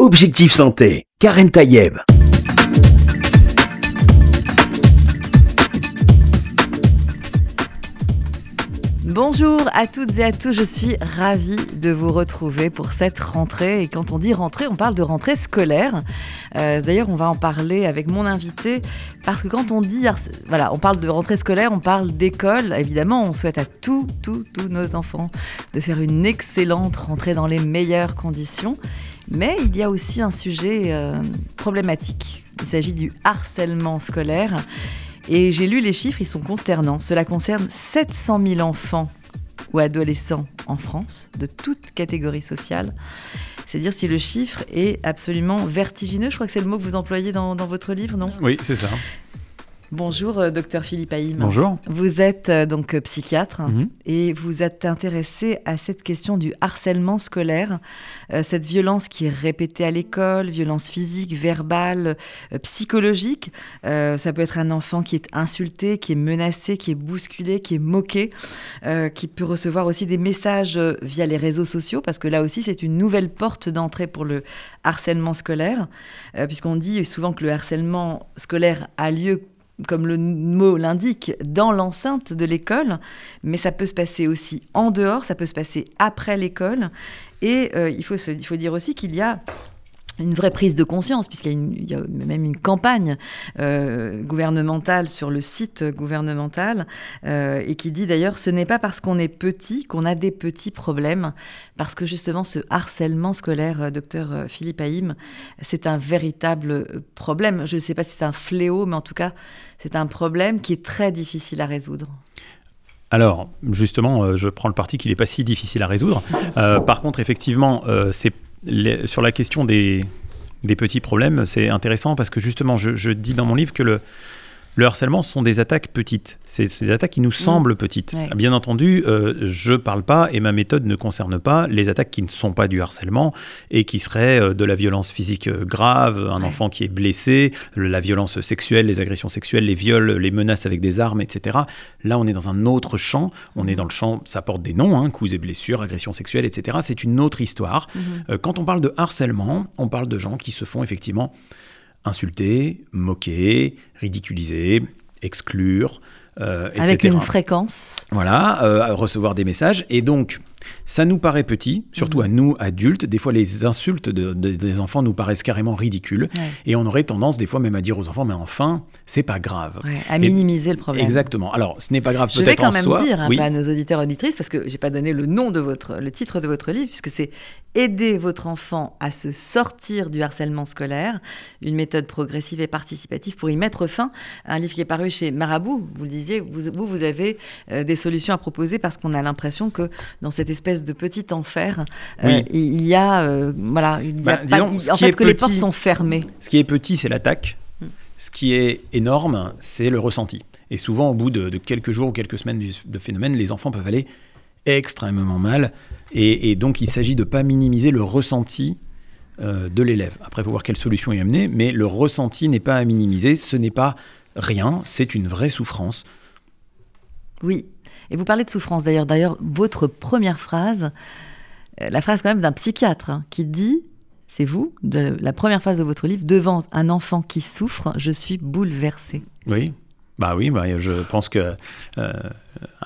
Objectif Santé, Karen Tayeb. Bonjour à toutes et à tous, je suis ravie de vous retrouver pour cette rentrée. Et quand on dit rentrée, on parle de rentrée scolaire. Euh, d'ailleurs, on va en parler avec mon invité parce que quand on dit, voilà, on parle de rentrée scolaire, on parle d'école. Évidemment, on souhaite à tous, tous, tous nos enfants de faire une excellente rentrée dans les meilleures conditions. Mais il y a aussi un sujet euh, problématique. Il s'agit du harcèlement scolaire. Et j'ai lu les chiffres, ils sont consternants. Cela concerne 700 000 enfants ou adolescents en France, de toute catégorie sociale. C'est dire si le chiffre est absolument vertigineux. Je crois que c'est le mot que vous employez dans, dans votre livre, non? Oui, c'est ça. Bonjour, euh, docteur Philippe Haïm. Bonjour. Vous êtes euh, donc euh, psychiatre Mhm. et vous êtes intéressé à cette question du harcèlement scolaire, cette violence qui est répétée à l'école, violence physique, verbale, psychologique. Ça peut être un enfant qui est insulté, qui est menacé, qui est bousculé, qui est moqué, qui peut recevoir aussi des messages via les réseaux sociaux, parce que là aussi c'est une nouvelle porte d'entrée pour le harcèlement scolaire, puisqu'on dit souvent que le harcèlement scolaire a lieu comme le mot l'indique, dans l'enceinte de l'école, mais ça peut se passer aussi en dehors, ça peut se passer après l'école. Et euh, il, faut il faut dire aussi qu'il y a une vraie prise de conscience, puisqu'il y a, même une campagne euh, gouvernementale sur le site gouvernemental, euh, et qui dit d'ailleurs, ce n'est pas parce qu'on est petit qu'on a des petits problèmes, parce que justement ce harcèlement scolaire, euh, docteur Philippe Haïm, c'est un véritable problème. Je ne sais pas si c'est un fléau, mais en tout cas, c'est un problème qui est très difficile à résoudre. Alors, justement, je prends le parti qu'il n'est pas si difficile à résoudre. Par contre, effectivement, c'est sur la question des, petits problèmes, c'est intéressant parce que justement, je dis dans mon livre que le, le harcèlement ce sont des attaques petites. C'est des attaques qui nous semblent petites. Ouais. Bien entendu, euh, je parle pas et ma méthode ne concerne pas les attaques qui ne sont pas du harcèlement et qui seraient euh, de la violence physique euh, grave, un Ouais. enfant qui est blessé, le- la violence sexuelle, les agressions sexuelles, les viols, les menaces avec des armes, etc. Là, on est dans un autre champ. On est dans le champ, ça porte des noms, hein, coups et blessures, agressions sexuelles, etc. C'est une autre histoire. Euh, quand on parle de harcèlement, on parle de gens qui se font effectivement insulter, moquer, ridiculiser, exclure, euh, Avec etc. une fréquence. Voilà, euh, recevoir des messages. Et donc, ça nous paraît petit, surtout à nous adultes. Des fois, les insultes de- de- des enfants nous paraissent carrément ridicules. Ouais. Et on aurait tendance, des fois, même à dire aux enfants, mais enfin, c'est pas grave. Ouais, à Et- minimiser le problème. Exactement. Alors, ce n'est pas grave Je vais peut-être quand en même soi. dire oui. peu à nos auditeurs auditrices, parce que j'ai pas donné le nom de votre, le titre de votre livre, puisque c'est Aider votre enfant à se sortir du harcèlement scolaire, une méthode progressive et participative pour y mettre fin. Un livre qui est paru chez Marabout. Vous le disiez, vous, vous, vous avez euh, des solutions à proposer parce qu'on a l'impression que dans cette espèce de petit enfer, euh, il y a, euh, voilà, il y a Bah, pas- disons, il- en fait que les portes sont fermées. Ce qui est petit, c'est l'attaque. Mm. Ce qui est énorme, c'est le ressenti. Et souvent, au bout de, de quelques jours ou quelques semaines du- de phénomène, les enfants peuvent aller extrêmement mal. Et, et donc, il s'agit de ne pas minimiser le ressenti euh, de l'élève. Après, il faut voir quelle solution y amener, mais le ressenti n'est pas à minimiser. Ce n'est pas rien, c'est une vraie souffrance. Oui. Et vous parlez de souffrance d'ailleurs. D'ailleurs, votre première phrase, euh, la phrase quand même d'un psychiatre hein, qui dit, c'est vous, de la première phrase de votre livre, devant un enfant qui souffre, je suis bouleversé. Oui. Bah oui, bah, je pense que euh,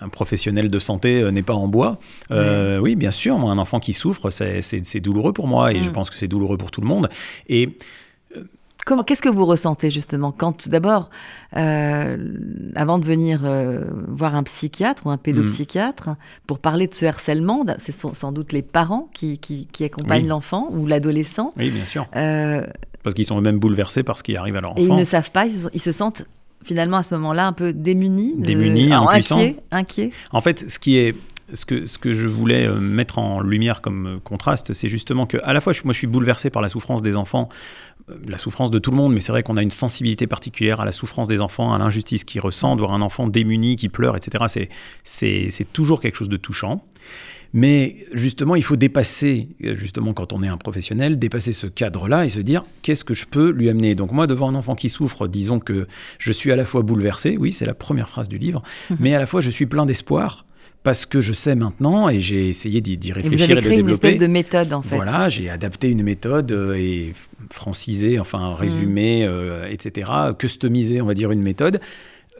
un professionnel de santé euh, n'est pas en bois. Euh, Oui, bien sûr, moi, un enfant qui souffre, c'est- douloureux pour moi et je Mm. pense que c'est douloureux pour tout le monde. Et qu'est-ce que vous ressentez justement quand, d'abord, euh, avant de venir euh, voir un psychiatre ou un pédopsychiatre pour parler de ce harcèlement, c'est sans, sans doute les parents qui, qui, qui accompagnent Oui. l'enfant ou l'adolescent. oui, bien sûr, Euh, parce qu'ils sont eux-mêmes bouleversés par ce qui arrive à leur Et ils enfant. ne savent pas, ils se, ils se sentent finalement à ce moment-là un peu démunis. de- Démunis, impuissants. inquiets, inquiets. En fait, ce qui est ce que, ce que je voulais mettre en lumière comme contraste, c'est justement que à la fois, je- moi, je suis bouleversé par la souffrance des enfants, la souffrance de tout le monde, mais c'est vrai qu'on a une sensibilité particulière à la souffrance des enfants, à l'injustice qu'ils ressentent, voir un enfant démuni qui pleure, etc. C'est, c'est, c'est toujours quelque chose de touchant. Mais justement, il faut dépasser, euh, justement, quand on est un professionnel, dépasser ce cadre-là et se dire qu'est-ce que je peux lui amener? Donc, moi, devant un enfant qui souffre, disons que je suis à la fois bouleversé, oui, c'est la première phrase du livre, mais à la fois je suis plein d'espoir parce que je sais maintenant et j'ai essayé d'y d'y Et réfléchir vous et, avez de créé une développer. espèce de méthode en fait. Voilà, j'ai adapté une méthode euh, et francisé, enfin résumé, euh, etc., customisé, on va dire, une méthode.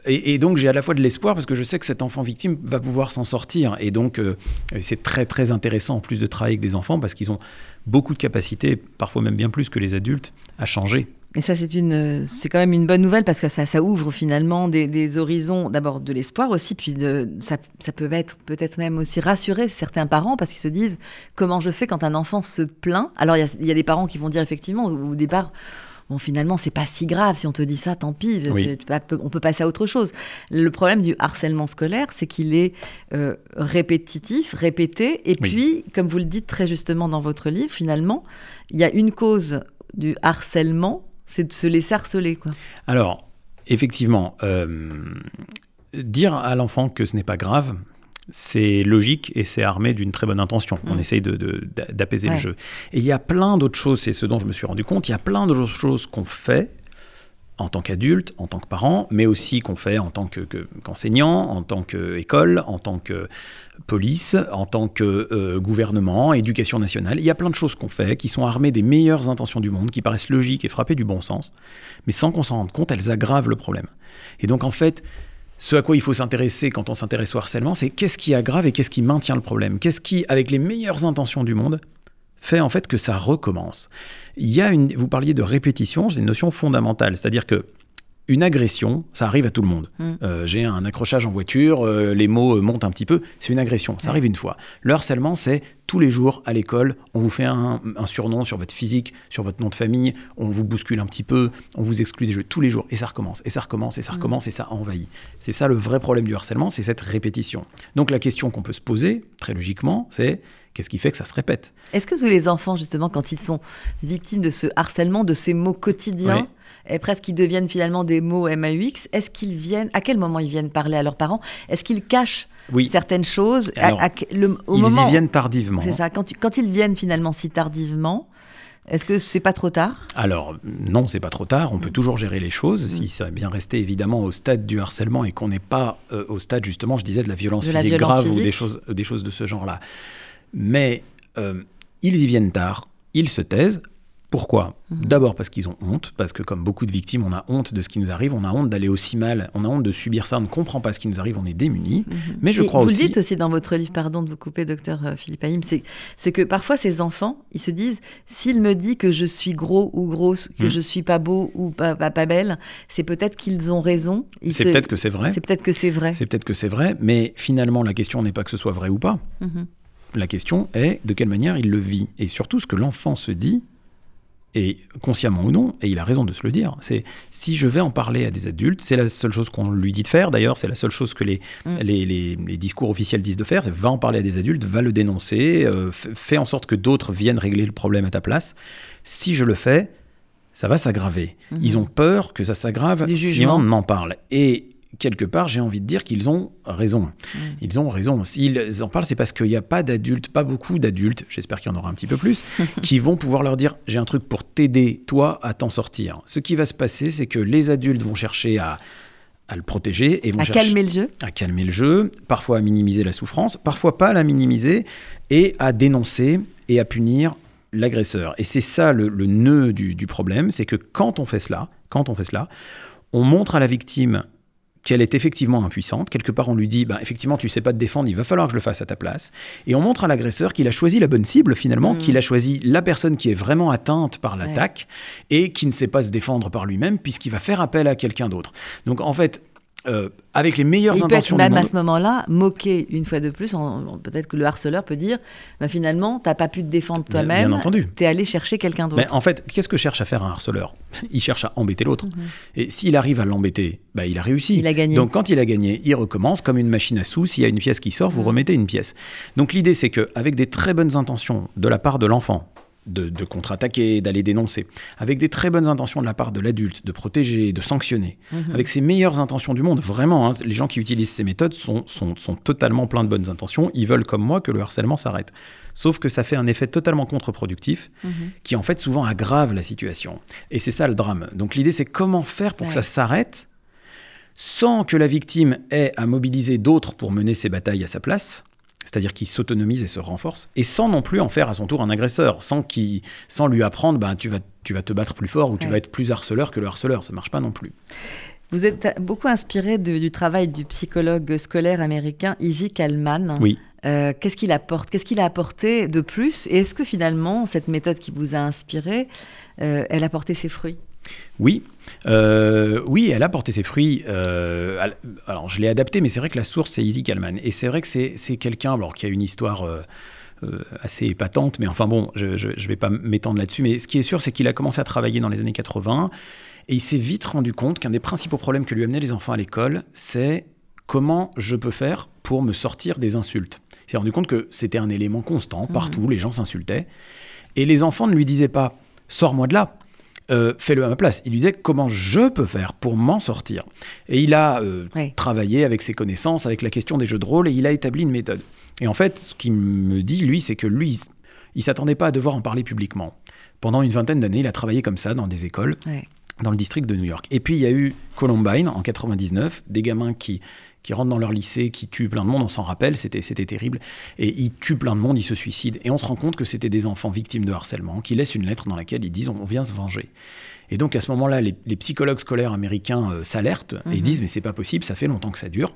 Et, et donc j'ai à la fois de l'espoir parce que je sais que cet enfant victime va pouvoir s'en sortir. Et donc euh, c'est très très intéressant en plus de travailler avec des enfants parce qu'ils ont beaucoup de capacités, parfois même bien plus que les adultes, à changer. Et ça, c'est une, c'est quand même une bonne nouvelle parce que ça, ça ouvre finalement des, des horizons, d'abord de l'espoir aussi, puis de, ça, ça peut être peut-être même aussi rassurer certains parents parce qu'ils se disent comment je fais quand un enfant se plaint? Alors il y a, il y a des parents qui vont dire effectivement au au départ. Bon, finalement, c'est pas si grave. Si on te dit ça, tant pis. Oui. On peut passer à autre chose. Le problème du harcèlement scolaire, c'est qu'il est euh, répétitif, répété. Et Oui. puis, comme vous le dites très justement dans votre livre, finalement, il y a une cause du harcèlement, c'est de se laisser harceler. Quoi. Alors, effectivement, euh, dire à l'enfant que ce n'est pas grave, c'est logique et c'est armé d'une très bonne intention. On Mm. essaye de- de- d'a- d'apaiser Ouais. le jeu. Et il y a plein d'autres choses, c'est ce dont je me suis rendu compte, il y a plein d'autres choses qu'on fait en tant qu'adulte, en tant que parent, mais aussi qu'on fait en tant que- que- qu'enseignant, en tant qu'école, en tant que police, en tant que euh, gouvernement, éducation nationale. Il y a plein de choses qu'on fait qui sont armées des meilleures intentions du monde, qui paraissent logiques et frappées du bon sens, mais sans qu'on s'en rende compte, elles aggravent le problème. Et donc en fait, ce à quoi il faut s'intéresser quand on s'intéresse au harcèlement, c'est qu'est-ce qui aggrave et qu'est-ce qui maintient le problème? Qu'est-ce qui, avec les meilleures intentions du monde, fait en fait que ça recommence Il y a une, vous parliez de répétition, c'est une notion fondamentale, c'est-à-dire que une agression, ça arrive à tout le monde. Mm. Euh, J'ai un accrochage en voiture, euh, les mots euh, montent un petit peu, c'est une agression, ça arrive une fois. Le harcèlement, c'est tous les jours à l'école, on vous fait un, un surnom sur votre physique, sur votre nom de famille, on vous bouscule un petit peu, on vous exclut des jeux tous les jours, et ça recommence, et ça recommence, et ça recommence, et ça envahit. C'est ça le vrai problème du harcèlement, c'est cette répétition. Donc la question qu'on peut se poser, très logiquement, c'est qu'est-ce qui fait que ça se répète Est-ce que tous les enfants, justement, quand ils sont victimes de ce harcèlement, de ces mots quotidiens, Oui. et presque qui deviennent finalement des mots MAUX, est-ce qu'ils viennent, à quel moment ils viennent parler à leurs parents? Est-ce qu'ils cachent Oui, certaines choses Alors, à- le- au ils moment y viennent tardivement. C'est ça. Quand, tu- quand ils viennent finalement si tardivement, est-ce que c'est pas trop tard? Alors, non, c'est pas trop tard, Mm. on peut toujours gérer les choses, si c'est bien resté évidemment au stade du harcèlement et qu'on n'est pas euh, au stade, justement, je disais, de la violence De la physique violence grave ou physique. des choses, des choses de ce genre-là. Mais euh, ils y viennent tard, ils se taisent. Pourquoi? Mhm. D'abord parce qu'ils ont honte, parce que comme beaucoup de victimes, on a honte de ce qui nous arrive, on a honte d'aller aussi mal, on a honte de subir ça, on ne comprend pas ce qui nous arrive, on est démunis. Mais je Et crois vous aussi... le dites aussi dans votre livre, pardon de vous couper, docteur euh, Philippe Haïm, c'est, que parfois ces enfants, ils se disent, s'il me dit que je suis gros ou grosse, que Mm. je suis pas beau ou pas, pas, pas belle, c'est peut-être qu'ils ont raison. C'est se- peut-être que c'est vrai, C'est peut-être que c'est vrai. c'est peut-être que c'est vrai, mais finalement la question n'est pas que ce soit vrai ou pas. La question est de quelle manière il le vit. Et surtout, ce que l'enfant se dit, et consciemment ou non, et il a raison de se le dire, c'est si je vais en parler à des adultes, c'est la seule chose qu'on lui dit de faire, d'ailleurs, c'est la seule chose que les, Mm. les, les- les discours officiels disent de faire, c'est va en parler à des adultes, va le dénoncer, euh, fais en sorte que d'autres viennent régler le problème à ta place. Si je le fais, ça va s'aggraver. Mhm. Ils ont peur que ça s'aggrave si on en parle. Et quelque part, j'ai envie de dire qu'ils ont raison. Ils ont raison. S'ils en parlent, c'est parce qu'il n'y a pas d'adultes, pas beaucoup d'adultes, j'espère qu'il y en aura un petit peu plus, qui vont pouvoir leur dire j'ai un truc pour t'aider, toi, à t'en sortir. Ce qui va se passer, c'est que les adultes vont chercher à, à le protéger et vont À chercher calmer le jeu. à calmer le jeu, parfois à minimiser la souffrance, parfois pas à la minimiser, et à dénoncer et à punir l'agresseur. Et c'est ça le, le nœud du, du problème, c'est que quand on fait cela, quand on fait cela, on montre à la victime qu'elle est effectivement impuissante. Quelque part, on lui dit, bah, effectivement, tu sais pas te défendre, il va falloir que je le fasse à ta place. Et on montre à l'agresseur qu'il a choisi la bonne cible, finalement, Mm. qu'il a choisi la personne qui est vraiment atteinte par l'attaque et qui ne sait pas se défendre par lui-même, puisqu'il va faire appel à quelqu'un d'autre. Donc, en fait, euh, avec les meilleures Il peut être intentions du même à ce moment-là moqué une fois de plus. peut-être que le harceleur peut dire bah, finalement, t'as pas pu te défendre toi-même. bien entendu. T'es allé chercher quelqu'un d'autre. Mais en fait, qu'est-ce que cherche à faire un harceleur? Il cherche à embêter l'autre. Mhm. Et s'il arrive à l'embêter, bah, il a réussi. Il a gagné. Donc quand il a gagné, il recommence comme une machine à sous. S'il y a une pièce qui sort, vous Mhm. remettez une pièce. Donc l'idée, c'est qu'avec des très bonnes intentions de la part de l'enfant, de, de contre-attaquer, d'aller dénoncer, avec des très bonnes intentions de la part de l'adulte, de protéger, de sanctionner, Mhm. avec ses meilleures intentions du monde, vraiment, hein, les gens qui utilisent ces méthodes sont, sont, sont totalement pleins de bonnes intentions, ils veulent comme moi que le harcèlement s'arrête. Sauf que ça fait un effet totalement contre-productif, Mhm. qui en fait souvent aggrave la situation. Et c'est ça le drame. Donc l'idée c'est comment faire pour que ça s'arrête sans que la victime ait à mobiliser d'autres pour mener ses batailles à sa place, c'est-à-dire qu'il s'autonomise et se renforce, et sans non plus en faire à son tour un agresseur, sans, qui, sans lui apprendre ben, tu, vas, tu vas te battre plus fort ou tu vas être plus harceleur que le harceleur, ça marche pas non plus. Vous êtes beaucoup inspiré du travail du psychologue scolaire américain Izzy Kalman. Oui. Euh, qu'est-ce qu'il apporte Qu'est-ce qu'il a apporté de plus? Et est-ce que finalement, cette méthode qui vous a inspiré, euh, elle a porté ses fruits? Oui, euh, oui, elle a porté ses fruits. alors, je l'ai adapté, mais c'est vrai que la source, c'est Izzy Kalman. Et c'est vrai que c'est quelqu'un alors, qui a une histoire assez épatante, mais enfin bon, je ne vais pas m'étendre là-dessus. Mais ce qui est sûr, c'est qu'il a commencé à travailler dans les années 80. Et il s'est vite rendu compte qu'un des principaux problèmes que lui amenaient les enfants à l'école, c'est comment je peux faire pour me sortir des insultes. Il s'est rendu compte que c'était un élément constant, partout, mhm. les gens s'insultaient. Et les enfants ne lui disaient pas Sors-moi de là, euh, fais-le à ma place. Il lui disait Comment je peux faire pour m'en sortir? Et il a euh, travaillé avec ses connaissances, avec la question des jeux de rôle, et il a établi une méthode. Et en fait, ce qu'il me dit, lui, c'est que lui, il s'attendait pas à devoir en parler publiquement. Pendant une vingtaine d'années, il a travaillé comme ça dans des écoles dans le district de New York. Et puis il y a eu Columbine en 99, des gamins qui, qui rentrent dans leur lycée, qui tuent plein de monde, on s'en rappelle, c'était, terrible. Et ils tuent plein de monde, ils se suicident. Et on se rend compte que c'était des enfants victimes de harcèlement, qui laissent une lettre dans laquelle ils disent on vient se venger. Et donc à ce moment-là, les, psychologues scolaires américains euh, s'alertent et ils mhm. disent mais c'est pas possible, ça fait longtemps que ça dure.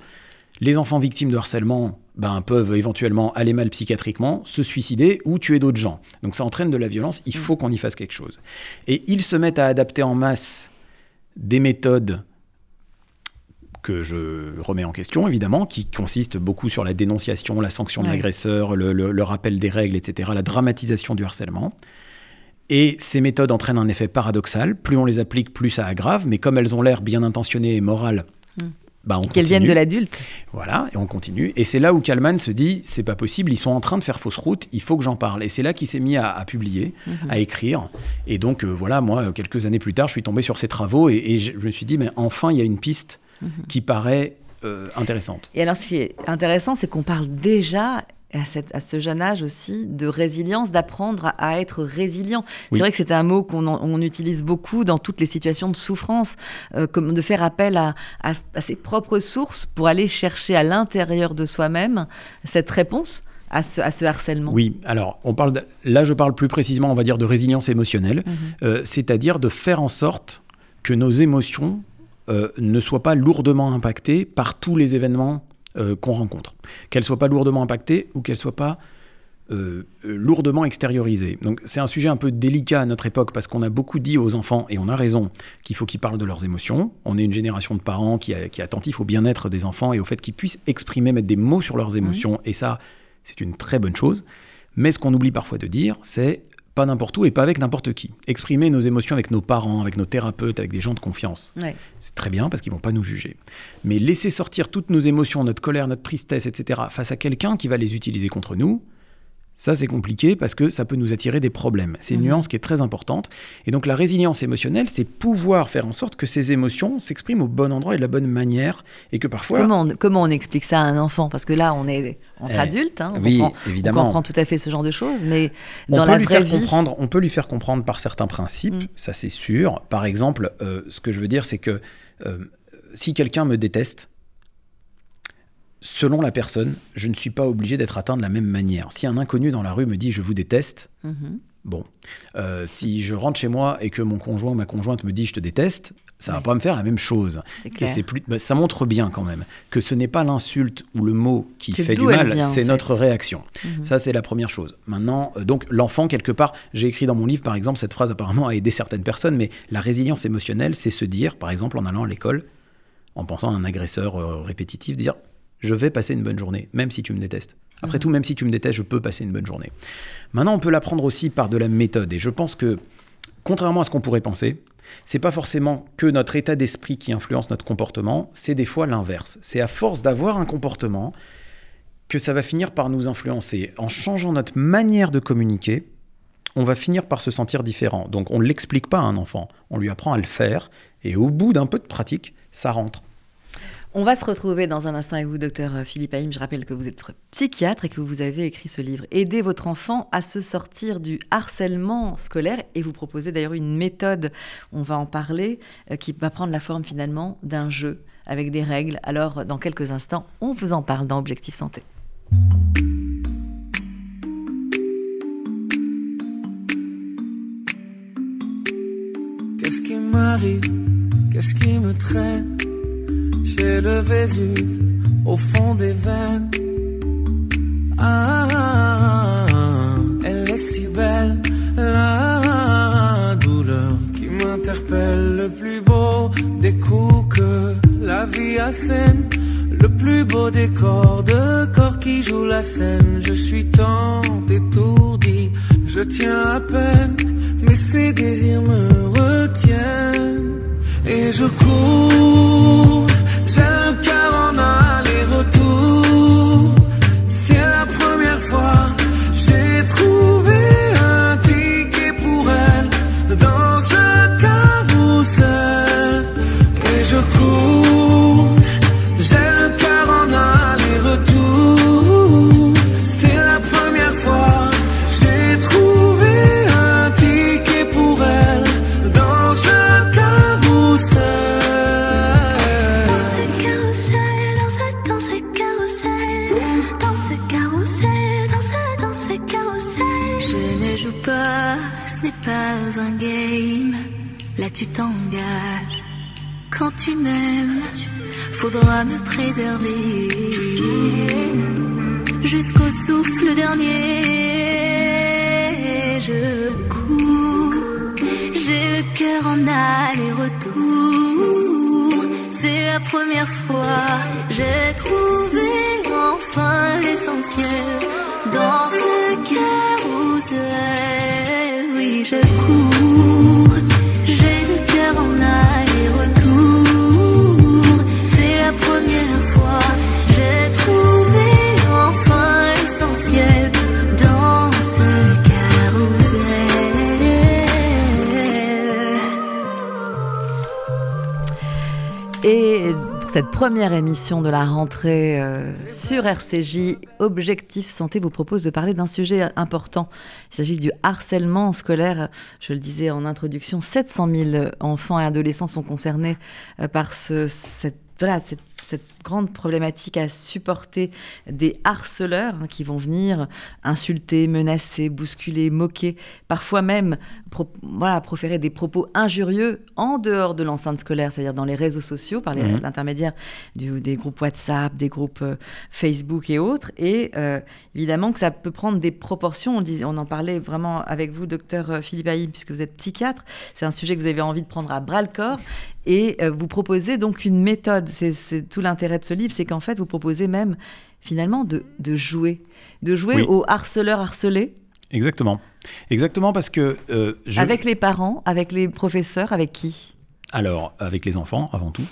Les enfants victimes de harcèlement ben, peuvent éventuellement aller mal psychiatriquement, se suicider ou tuer d'autres gens. Donc ça entraîne de la violence, il faut qu'on y fasse quelque chose. Et ils se mettent à adapter en masse des méthodes que je remets en question, évidemment, qui consistent beaucoup sur la dénonciation, la sanction de l'agresseur, le, rappel des règles, etc., la dramatisation du harcèlement. Et ces méthodes entraînent un effet paradoxal. Plus on les applique, plus ça aggrave, mais comme elles ont l'air bien intentionnées et morales, mm. Bah, Qu'elles viennent de l'adulte. Voilà, et on continue. Et c'est là où Kalman se dit, c'est pas possible, ils sont en train de faire fausse route, il faut que j'en parle. Et c'est là qu'il s'est mis à, publier, mhm. à écrire. Et donc, euh, voilà, moi, quelques années plus tard, je suis tombé sur ses travaux et, je, me suis dit, mais enfin, il y a une piste mhm. qui paraît euh, intéressante. Et alors, ce qui est intéressant, c'est qu'on parle déjà à, ce jeune âge aussi de résilience, d'apprendre à, être résilient. C'est vrai que c'est un mot qu'on utilise beaucoup dans toutes les situations de souffrance, euh, comme de faire appel à, ses propres sources pour aller chercher à l'intérieur de soi-même cette réponse. À ce, harcèlement Oui, alors on parle là je parle plus précisément, on va dire, de résilience émotionnelle, mhm. euh, c'est-à-dire de faire en sorte que nos émotions euh, ne soient pas lourdement impactées par tous les événements euh, qu'on rencontre. Qu'elle soit pas lourdement impactée ou qu'elle soit pas euh, lourdement extériorisée. Donc c'est un sujet un peu délicat à notre époque parce qu'on a beaucoup dit aux enfants, et on a raison, qu'il faut qu'ils parlent de leurs émotions. On est une génération de parents qui, est attentif au bien-être des enfants et au fait qu'ils puissent exprimer, mettre des mots sur leurs émotions. Et ça, c'est une très bonne chose. Mais ce qu'on oublie parfois de dire, c'est pas n'importe où et pas avec n'importe qui. Exprimer nos émotions avec nos parents, avec nos thérapeutes, avec des gens de confiance. C'est très bien parce qu'ils vont pas nous juger. Mais laisser sortir toutes nos émotions, notre colère, notre tristesse, etc., face à quelqu'un qui va les utiliser contre nous, ça, c'est compliqué parce que ça peut nous attirer des problèmes. C'est une mhm. nuance qui est très importante. Et donc, la résilience émotionnelle, c'est pouvoir faire en sorte que ces émotions s'expriment au bon endroit et de la bonne manière. Et que parfois. Comment on, comment on explique ça à un enfant? Parce que là, on est entre eh, adultes. Hein, on oui, comprend, évidemment. On comprend tout à fait ce genre de choses. Mais on dans peut la lui vraie faire vie. Comprendre, on peut lui faire comprendre par certains principes, mm. ça c'est sûr. Par exemple, euh, ce que je veux dire, c'est que euh, si quelqu'un me déteste, selon la personne, je ne suis pas obligé d'être atteint de la même manière. Si un inconnu dans la rue me dit je vous déteste, mhm. bon. Euh, si je rentre chez moi et que mon conjoint ou ma conjointe me dit je te déteste, ça va pas me faire la même chose. Et c'est plus, bah, ça montre bien quand même que ce n'est pas l'insulte ou le mot qui fait du mal, c'est notre réaction. Mhm. Ça c'est la première chose. Maintenant, euh, donc l'enfant quelque part, j'ai écrit dans mon livre par exemple cette phrase apparemment a aidé certaines personnes, mais la résilience émotionnelle, c'est se dire par exemple en allant à l'école, en pensant à un agresseur euh, répétitif, dire je vais passer une bonne journée, même si tu me détestes. Après mhm. tout, même si tu me détestes, je peux passer une bonne journée. Maintenant, on peut l'apprendre aussi par de la méthode. Et je pense que, contrairement à ce qu'on pourrait penser, c'est pas forcément que notre état d'esprit qui influence notre comportement, c'est des fois l'inverse. C'est à force d'avoir un comportement que ça va finir par nous influencer. En changeant notre manière de communiquer, on va finir par se sentir différent. Donc on ne l'explique pas à un enfant, on lui apprend à le faire, et au bout d'un peu de pratique, ça rentre. On va se retrouver dans un instant avec vous, docteur Philippe Haïm. Je rappelle que vous êtes psychiatre et que vous avez écrit ce livre, Aider votre enfant à se sortir du harcèlement scolaire. Et vous proposez d'ailleurs une méthode, on va en parler, euh, qui va prendre la forme finalement d'un jeu avec des règles. Alors, dans quelques instants, on vous en parle dans Objectif Santé. Qu'est-ce qui me j'ai le Vésuve au fond des veines. Ah, elle est si belle, la douleur qui m'interpelle. Le plus beau des coups que la vie assène. Le plus beau des corps de corps qui joue la scène. Je suis tant étourdi, je tiens à peine, mais ces désirs me retiennent. Et je cours aller-retour. Jusqu'au souffle dernier. Je cours, j'ai le cœur en aller-retour. C'est la première fois, j'ai trouvé enfin l'essentiel dans ce carousel. Oui, je cours, cette première émission de la rentrée euh, sur RCJ, Objectif Santé vous propose de parler d'un sujet important. Il s'agit du harcèlement scolaire. Je le disais en introduction, 700 000 enfants et adolescents sont concernés euh, par ce, cette, grande problématique à supporter des harceleurs hein, qui vont venir insulter, menacer, bousculer, moquer, parfois même pro voilà, proférer des propos injurieux en dehors de l'enceinte scolaire, c'est-à-dire dans les réseaux sociaux, par mmh. l'intermédiaire des groupes WhatsApp, des groupes euh, Facebook et autres. Et euh, évidemment que ça peut prendre des proportions. On, en parlait vraiment avec vous, docteur Philippe Haïm, puisque vous êtes psychiatre. C'est un sujet que vous avez envie de prendre à bras le corps. Et euh, vous proposez donc une méthode. C'est tout l'intérêt de ce livre, c'est qu'en fait, vous proposez même finalement de, de jouer, de jouer Oui. aux harceleurs harcelés. Exactement. Exactement parce que euh, je... Avec les parents, avec les professeurs, avec qui? Alors, avec les enfants, avant tout.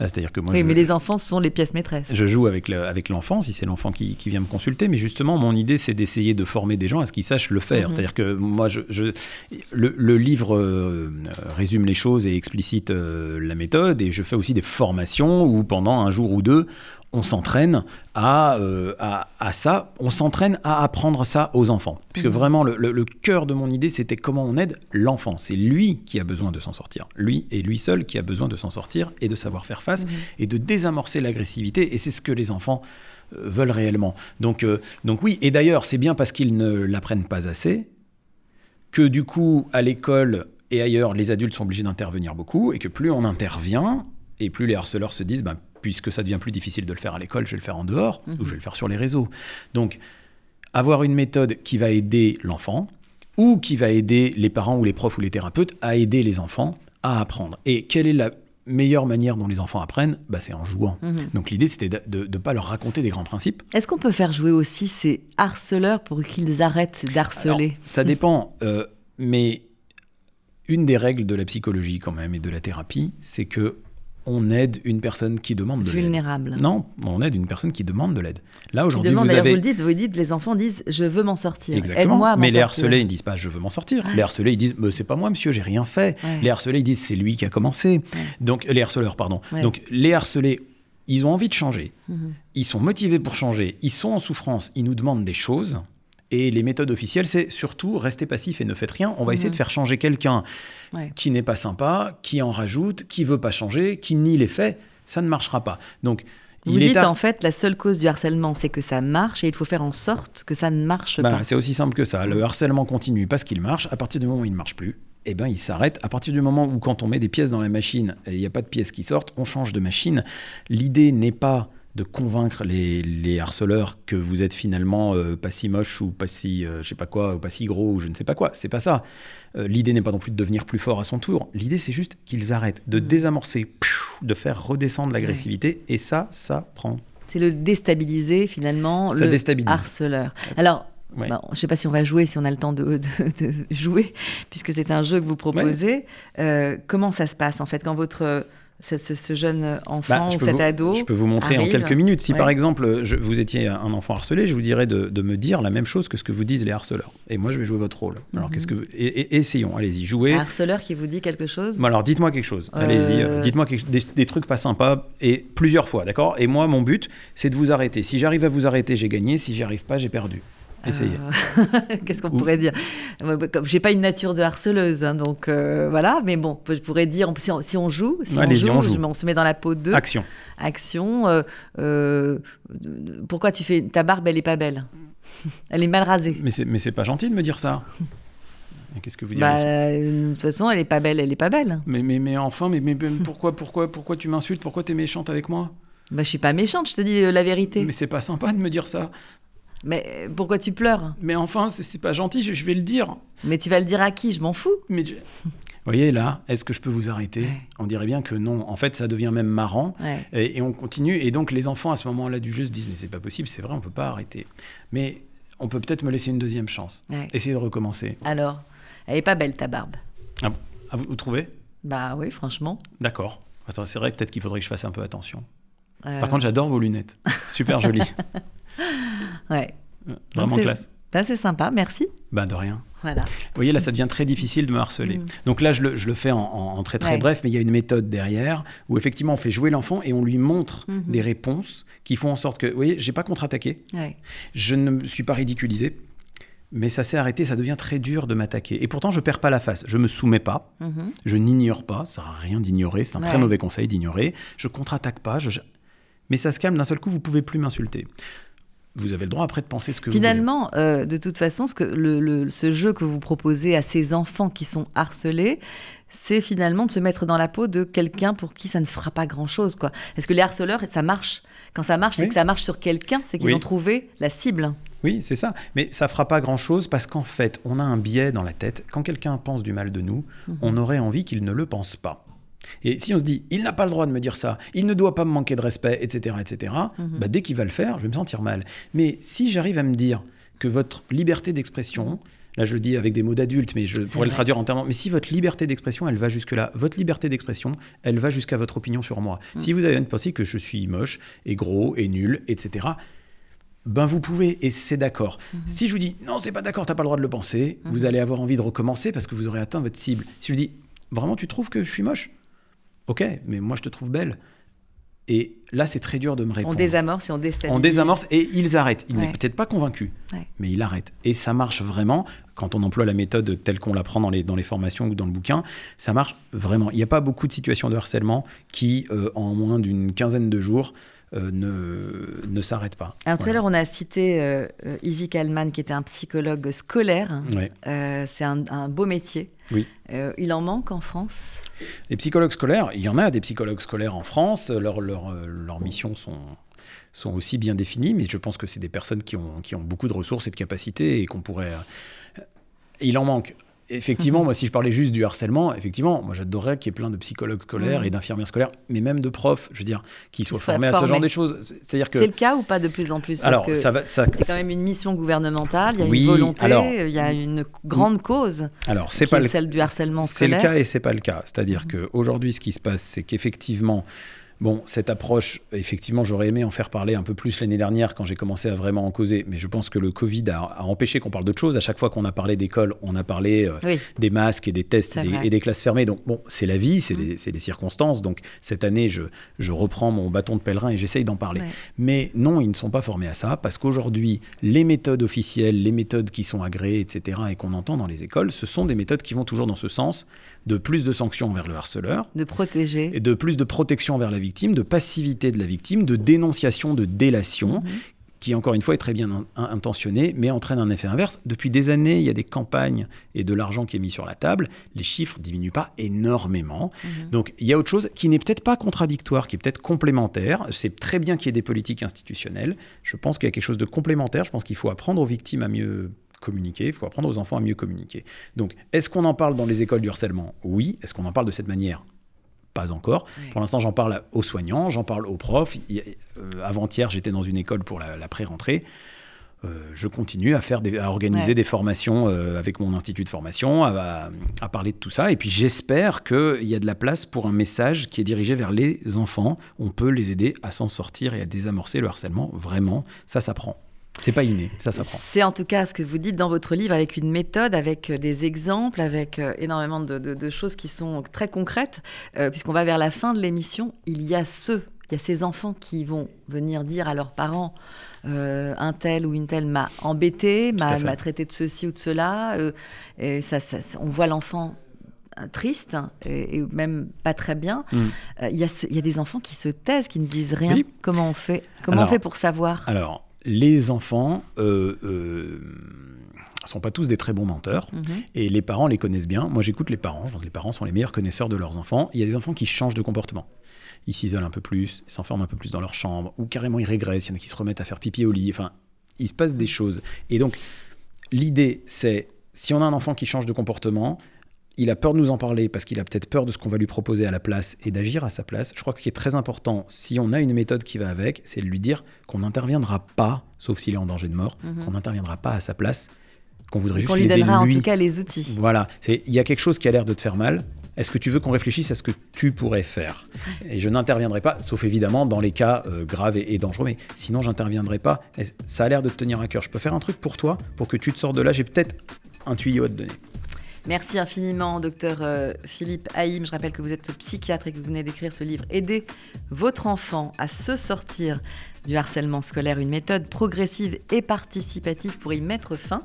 Euh, C'est-à-dire que moi, Oui, je, mais les enfants sont les pièces maîtresses. je joue avec le- avec l'enfant, si c'est l'enfant qui, qui vient me consulter. Mais justement, mon idée, c'est d'essayer de former des gens à ce qu'ils sachent le faire. Mhm. C'est-à-dire que moi, je, je- le, le livre euh, euh, résume les choses et explicite euh, la méthode. Et je fais aussi des formations où, pendant un jour ou deux, on s'entraîne à, euh, à, à ça, on s'entraîne à apprendre ça aux enfants. Puisque Mhm. vraiment, le, le- le cœur de mon idée, c'était comment on aide l'enfant. C'est lui qui a besoin de s'en sortir. Lui et lui seul qui a besoin de s'en sortir et de savoir faire face et de désamorcer l'agressivité. Et c'est ce que les enfants euh, veulent réellement. Donc, euh, donc oui, et d'ailleurs, c'est bien parce qu'ils ne l'apprennent pas assez que du coup, à l'école et ailleurs, les adultes sont obligés d'intervenir beaucoup et que plus on intervient et plus les harceleurs se disent, bah, puisque ça devient plus difficile de le faire à l'école, je vais le faire en dehors ou je vais le faire sur les réseaux. Donc, avoir une méthode qui va aider l'enfant ou qui va aider les parents ou les profs ou les thérapeutes à aider les enfants à apprendre. Et quelle est la meilleure manière dont les enfants apprennent? Bah, C'est en jouant. Mhm. Donc l'idée, c'était de ne pas leur raconter des grands principes. Est-ce qu'on peut faire jouer aussi ces harceleurs pour qu'ils arrêtent d'harceler? Alors, ça dépend, euh, mais une des règles de la psychologie quand même et de la thérapie, c'est que on aide une personne qui demande de l'aide. Vulnérables. Non, on aide une personne qui demande de l'aide. Là aujourd'hui, vous avez vous le dites, vous le dites, les enfants disent je veux m'en sortir. Exactement. Aide-moi Mais les harcelés, ils disent pas je veux m'en sortir. Les harcelés, ils disent Mais c'est pas moi, monsieur, j'ai rien fait. Ouais. Les harcelés, ils disent c'est lui qui a commencé. Donc les harceleurs, pardon. Donc les harcelés ils ont envie de changer, Mhm. ils sont motivés pour changer, ils sont en souffrance, ils nous demandent des choses. Et les méthodes officielles, c'est surtout restez passif et ne faites rien. On va essayer de faire changer quelqu'un Ouais. qui n'est pas sympa, qui en rajoute, qui veut pas changer, qui nie les faits. Ça ne marchera pas. Donc, Vous il dites à- en fait la seule cause du harcèlement, c'est que ça marche et il faut faire en sorte que ça ne marche Bah, pas. c'est aussi simple que ça. Le harcèlement continue parce qu'il marche. À partir du moment où il ne marche plus, eh ben, il s'arrête. À partir du moment où, quand on met des pièces dans la machine et il n'y a pas de pièces qui sortent, on change de machine. L'idée n'est pas de convaincre les, les harceleurs que vous êtes finalement euh, pas si moche ou pas si euh, je sais pas quoi ou pas si gros ou je ne sais pas quoi c'est pas ça Euh, l'idée n'est pas non plus de devenir plus fort à son tour l'idée c'est juste qu'ils arrêtent de Mm. désamorcer de faire redescendre l'agressivité et ça ça prend C'est le déstabiliser finalement Ça le déstabilise. harceleur. Alors, Ouais. je ne sais pas si on va jouer, si on a le temps de, de- de jouer, puisque c'est un jeu que vous proposez. Euh, comment ça se passe en fait quand votre ce, ce- jeune enfant Bah, ou cet vous- ado Je peux vous montrer arrive. en quelques minutes. Si Ouais. par exemple je- vous étiez un enfant harcelé, je vous dirais de, de me dire la même chose que ce que vous disent les harceleurs. Et moi, je vais jouer votre rôle. Alors, Mhm. qu'est-ce que vous- et, et- essayons, allez-y, jouez. un harceleur qui vous dit quelque chose Bon, alors, dites-moi quelque chose. Euh, Allez-y, euh, dites-moi quelque- des, des trucs pas sympas et plusieurs fois, d'accord? Et moi, mon but, c'est de vous arrêter. Si j'arrive à vous arrêter, j'ai gagné. Si j'y arrive pas, j'ai perdu. Essayez. Euh, Qu'est-ce qu'on Ou- pourrait dire? Bah, j'ai pas une nature de harceleuse, hein, donc euh, voilà. Mais bon, je pourrais dire si on, si on joue, si on joue, on joue. on se met dans la peau de Action. action. euh, pourquoi tu fais ta barbe Elle est pas belle? Elle est mal rasée. Mais c'est, mais c'est pas gentil de me dire ça. Qu'est-ce que vous Bah, euh, de toute façon, elle est pas belle. Elle est pas belle. mais, mais, mais enfin, mais, mais, pourquoi, pourquoi, pourquoi tu m'insultes? Pourquoi tu es méchante avec moi? Bah, je suis pas méchante. Je te dis la vérité. Mais c'est pas sympa de me dire ça. Mais pourquoi tu pleures? Mais enfin, c'est, pas gentil, je, je vais le dire. Mais tu vas le dire à qui? Je m'en fous. Mais je- Vous voyez là, est-ce que je peux vous arrêter? Ouais. On dirait bien que non. En fait, ça devient même marrant. Ouais. Et, et on continue. Et donc, les enfants, à ce moment-là du jeu, se disent Mais c'est pas possible, c'est vrai, on peut pas arrêter. Mais on peut peut-être me laisser une deuxième chance. Ouais. Essayez de recommencer. Alors, elle est pas belle ta barbe. Ah, ah, vous, vous trouvez? Bah oui, franchement. D'accord. Attends, c'est vrai, peut-être qu'il faudrait que je fasse un peu attention. Euh, Par contre, j'adore vos lunettes. Super jolies. Ouais. Vraiment classe. Bah, c'est sympa. Merci. Bah, de rien. Voilà. Vous voyez, là, ça devient très difficile de me harceler. Mm. Donc là, je le, je le fais en, en- en très très Ouais. bref, mais il y a une méthode derrière où effectivement on fait jouer l'enfant et on lui montre Mhm. des réponses qui font en sorte que, vous voyez, j'ai pas contre-attaqué, Ouais. je ne me suis pas ridiculisé, mais ça s'est arrêté, ça devient très dur de m'attaquer. Et pourtant, je perds pas la face, je me soumets pas, Mhm. je n'ignore pas, ça sert à rien d'ignorer, c'est un très mauvais conseil d'ignorer, je contre-attaque pas, je- mais ça se calme d'un seul coup, vous pouvez plus m'insulter. Vous avez le droit après de penser ce que Finalement, euh, de toute façon, ce, que le, le- ce jeu que vous proposez à ces enfants qui sont harcelés, c'est finalement de se mettre dans la peau de quelqu'un pour qui ça ne fera pas grand-chose. quoi. Est-ce que les harceleurs, ça marche Quand ça marche, c'est que ça marche sur quelqu'un, c'est qu'ils Oui. ont trouvé la cible. Oui, c'est ça. Mais ça fera pas grand-chose parce qu'en fait, on a un biais dans la tête. Quand quelqu'un pense du mal de nous, Mhm. on aurait envie qu'il ne le pense pas. Et si on se dit, il n'a pas le droit de me dire ça, il ne doit pas me manquer de respect, etc., etc., Mhm. bah, dès qu'il va le faire, je vais me sentir mal. Mais si j'arrive à me dire que votre liberté d'expression, là je le dis avec des mots d'adulte, mais je pourrais vrai. le traduire en termes, mais si votre liberté d'expression, elle va jusque-là, votre liberté d'expression, elle va jusqu'à votre opinion sur moi. Mhm. Si vous avez pensé que je suis moche et gros et nul, etc., ben vous pouvez, et c'est d'accord. Mhm. Si je vous dis non, c'est pas d'accord, t'as pas le droit de le penser, vous allez avoir envie de recommencer parce que vous aurez atteint votre cible. Si je vous dis vraiment, tu trouves que je suis moche? Ok, mais moi je te trouve belle. Et là, c'est très dur de me On répondre. désamorce et on déstabilise. On désamorce et ils arrêtent. Il Ouais. n'est peut-être pas convaincu, Ouais. mais il arrête. Et ça marche vraiment quand on emploie la méthode telle qu'on l'apprend dans les, dans les formations ou dans le bouquin. Ça marche vraiment. Il n'y a pas beaucoup de situations de harcèlement qui, euh, en moins d'une quinzaine de jours, euh, ne, ne s'arrêtent pas. Alors tout à l'heure, on a cité euh, euh, Izzy Kalman, qui était un psychologue scolaire. Ouais. Euh, c'est un, un beau métier. Oui. Euh, il en manque en France. Les psychologues scolaires, il y en a des psychologues scolaires en France, leurs leur, euh, leurs missions sont, sont aussi bien définies, mais je pense que c'est des personnes qui ont, qui ont beaucoup de ressources et de capacités et qu'on pourrait... euh, Il en manque. Effectivement, Mhm. moi, si je parlais juste du harcèlement, effectivement, moi, j'adorerais qu'il y ait plein de psychologues scolaires Mhm. et d'infirmières scolaires, mais même de profs, je veux dire, qui soient formés à ce genre de choses. C'est-à-dire que... C'est le cas ou pas de plus en plus? Parce Alors, que ça va... Ça, c'est quand même une mission gouvernementale, il y a Oui, une volonté, alors- il y a une grande cause alors, c'est qui pas est le celle du harcèlement C'est le scolaire. cas et c'est pas le cas. C'est-à-dire Mhm. qu'aujourd'hui, ce qui se passe, c'est qu'effectivement, Bon, cette approche, effectivement, j'aurais aimé en faire parler un peu plus l'année dernière quand j'ai commencé à vraiment en causer, mais je pense que le Covid a, a empêché qu'on parle d'autre chose. À chaque fois qu'on a parlé d'école, on a parlé euh, Oui. des masques et des tests et des, vrai. et des classes fermées. Donc, bon, c'est la vie, c'est Mm. les, circonstances. Donc, cette année, je, je reprends mon bâton de pèlerin et j'essaye d'en parler. Ouais. Mais non, ils ne sont pas formés à ça parce qu'aujourd'hui, les méthodes officielles, les méthodes qui sont agréées, etc., et qu'on entend dans les écoles, ce sont des méthodes qui vont toujours dans ce sens de plus de sanctions envers le harceleur, De protéger. et de plus de protection envers la victime, de passivité de la victime, de dénonciation, de délation, Mhm. qui encore une fois est très bien in- in- intentionnée, mais entraîne un effet inverse. Depuis des années, il y a des campagnes et de l'argent qui est mis sur la table. Les chiffres diminuent pas énormément. Mhm. Donc il y a autre chose qui n'est peut-être pas contradictoire, qui est peut-être complémentaire. C'est très bien qu'il y ait des politiques institutionnelles. Je pense qu'il y a quelque chose de complémentaire. Je pense qu'il faut apprendre aux victimes à mieux communiquer, il faut apprendre aux enfants à mieux communiquer. Donc, est-ce qu'on en parle dans les écoles du harcèlement? Oui. Est-ce qu'on en parle de cette manière? Pas encore. Pour l'instant, j'en parle aux soignants, j'en parle aux profs. Euh, Avant-hier, j'étais dans une école pour la, la pré-rentrée. Euh, je continue à, faire des- à organiser Ouais. des formations euh, avec mon institut de formation, à, à- à parler de tout ça. Et puis j'espère qu'il y a de la place pour un message qui est dirigé vers les enfants. On peut les aider à s'en sortir et à désamorcer le harcèlement. Vraiment, ça s'apprend. C'est pas inné, ça s'apprend. C'est en tout cas ce que vous dites dans votre livre avec une méthode, avec euh, des exemples, avec euh, énormément de, de- de choses qui sont très concrètes. Euh, Puisqu'on va vers la fin de l'émission, il y a ceux, il y a ces enfants qui vont venir dire à leurs parents euh, un tel ou une telle m'a embêté, m'a traité de ceci ou de cela. euh, et ça, on voit l'enfant triste hein, et, et même pas très bien. Mm. Euh, Il y, a y des enfants qui se taisent, qui ne disent rien. Oui. Comment on fait Comment Alors, on fait pour savoir? Alors, les enfants euh, euh, sont pas tous des très bons menteurs. Mhm. Et les parents les connaissent bien. Moi, j'écoute les parents. Je pense que les parents sont les meilleurs connaisseurs de leurs enfants. Il y a des enfants qui changent de comportement. Ils s'isolent un peu plus, ils s'enferment un peu plus dans leur chambre, ou carrément ils régressent. Il y en a qui se remettent à faire pipi au lit. Enfin, il se passe des choses. Et donc, l'idée, c'est si on a un enfant qui change de comportement, il a peur de nous en parler parce qu'il a peut-être peur de ce qu'on va lui proposer à la place et d'agir à sa place. Je crois que ce qui est très important, si on a une méthode qui va avec, c'est de lui dire qu'on n'interviendra pas, sauf s'il est en danger de mort, Mhm. qu'on n'interviendra pas à sa place, qu'on voudrait juste Qu'on lui donnera en lui. tout cas les outils. Voilà, c'est il y a quelque chose qui a l'air de te faire mal. Est-ce que tu veux qu'on réfléchisse à ce que tu pourrais faire? Et je n'interviendrai pas, sauf évidemment dans les cas euh, graves et, et dangereux, mais sinon j'interviendrai pas. Ça a l'air de te tenir à cœur. Je peux faire un truc pour toi, pour que tu te sors de là. J'ai peut-être un tuyau à te donner. Merci infiniment, docteur euh, Philippe Haïm. Je rappelle que vous êtes psychiatre et que vous venez d'écrire ce livre Aider votre enfant à se sortir du harcèlement scolaire, une méthode progressive et participative pour y mettre fin.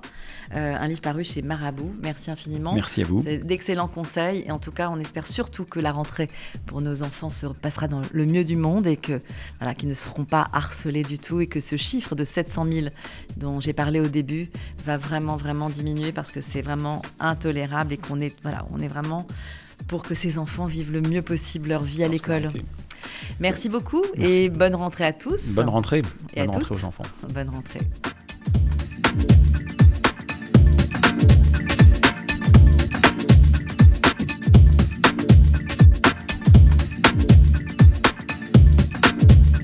Euh, un livre paru chez Marabout. Merci infiniment. Merci à vous. C'est d'excellents conseils et en tout cas, on espère surtout que la rentrée pour nos enfants se passera dans le mieux du monde et que voilà, qu'ils ne seront pas harcelés du tout et que ce chiffre de 700 000 dont j'ai parlé au début va vraiment vraiment diminuer parce que c'est vraiment intolérable et qu'on est voilà, on est vraiment pour que ces enfants vivent le mieux possible leur vie à l'école. Merci beaucoup Merci. et bonne rentrée à tous. Bonne rentrée. Et à Bonne rentrée toutes. aux enfants. Bonne rentrée.